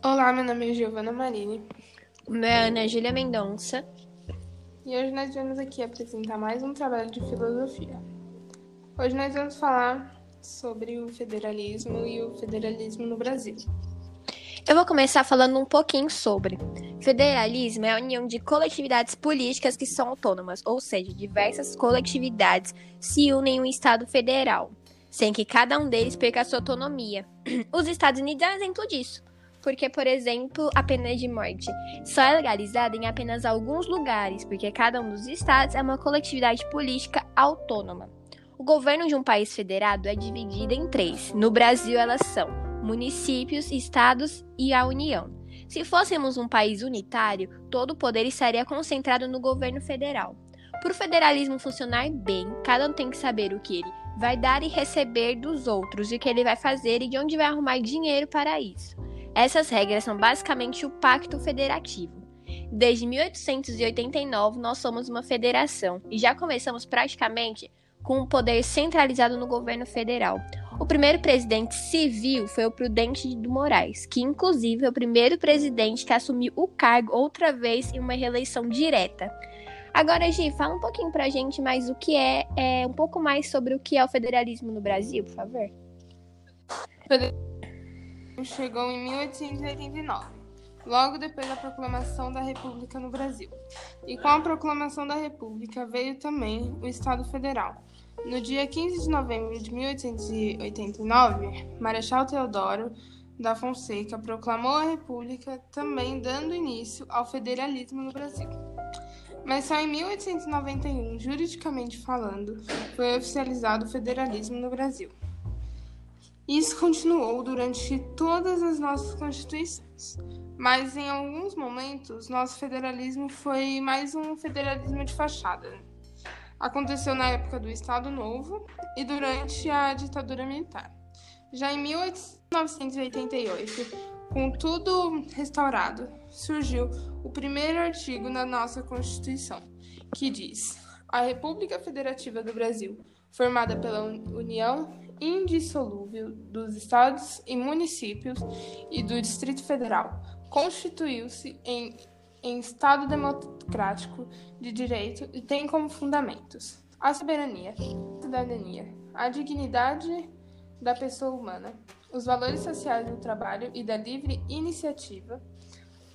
Olá, meu nome é Giovana Marini. O meu é Ana Júlia Mendonça. E hoje nós vamos aqui apresentar mais um trabalho de filosofia. Hoje nós vamos falar sobre o federalismo e o federalismo no Brasil. Eu vou começar falando um pouquinho sobre. Federalismo é a união de coletividades políticas que são autônomas, ou seja, diversas coletividades se unem em um Estado federal, sem que cada um deles perca a sua autonomia. Os Estados Unidos é um exemplo disso. Porque, por exemplo, a pena de morte só é legalizada em apenas alguns lugares, porque cada um dos estados é uma coletividade política autônoma. O governo de um país federado é dividido em três. No Brasil, elas são municípios, estados e a União. Se fôssemos um país unitário, todo o poder estaria concentrado no governo federal. Para o federalismo funcionar bem, cada um tem que saber o que ele vai dar e receber dos outros, e o que ele vai fazer e de onde vai arrumar dinheiro para isso. Essas regras são basicamente o Pacto Federativo. Desde 1889, nós somos uma federação e já começamos praticamente com o poder centralizado no governo federal. O primeiro presidente civil foi o Prudente do Moraes, que inclusive é o primeiro presidente que assumiu o cargo outra vez em uma reeleição direta. Agora, Gi, fala um pouquinho pra gente mais o que é, é um pouco mais sobre o que é o federalismo no Brasil, por favor chegou em 1889, logo depois da proclamação da República no Brasil. E com a proclamação da República veio também o Estado Federal. No dia 15 de novembro de 1889, Marechal Teodoro da Fonseca proclamou a República, também dando início ao federalismo no Brasil. Mas só em 1891, juridicamente falando, foi oficializado o federalismo no Brasil. Isso continuou durante todas as nossas constituições, mas em alguns momentos nosso federalismo foi mais um federalismo de fachada. Aconteceu na época do Estado Novo e durante a ditadura militar. Já em 1988, com tudo restaurado, surgiu o primeiro artigo na nossa Constituição, que diz: A República Federativa do Brasil, formada pela União indissolúvel dos estados e municípios e do Distrito Federal, constituiu-se em, em Estado democrático de direito e tem como fundamentos a soberania, a cidadania, a dignidade da pessoa humana, os valores sociais do trabalho e da livre iniciativa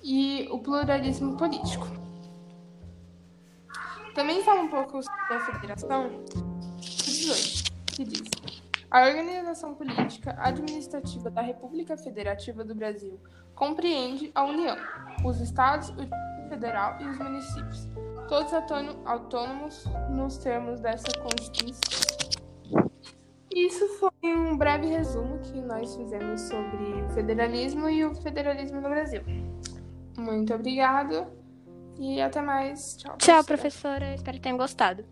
e o pluralismo político. Também fala um pouco sobre a federação? 18, que diz a organização política administrativa da República Federativa do Brasil compreende a União, os estados, o Distrito Federal e os municípios, todos autônomos nos termos dessa Constituição. Isso foi um breve resumo que nós fizemos sobre o federalismo e o federalismo no Brasil. Muito obrigado e até mais. Tchau, professora. Tchau, professora. Espero que tenham gostado.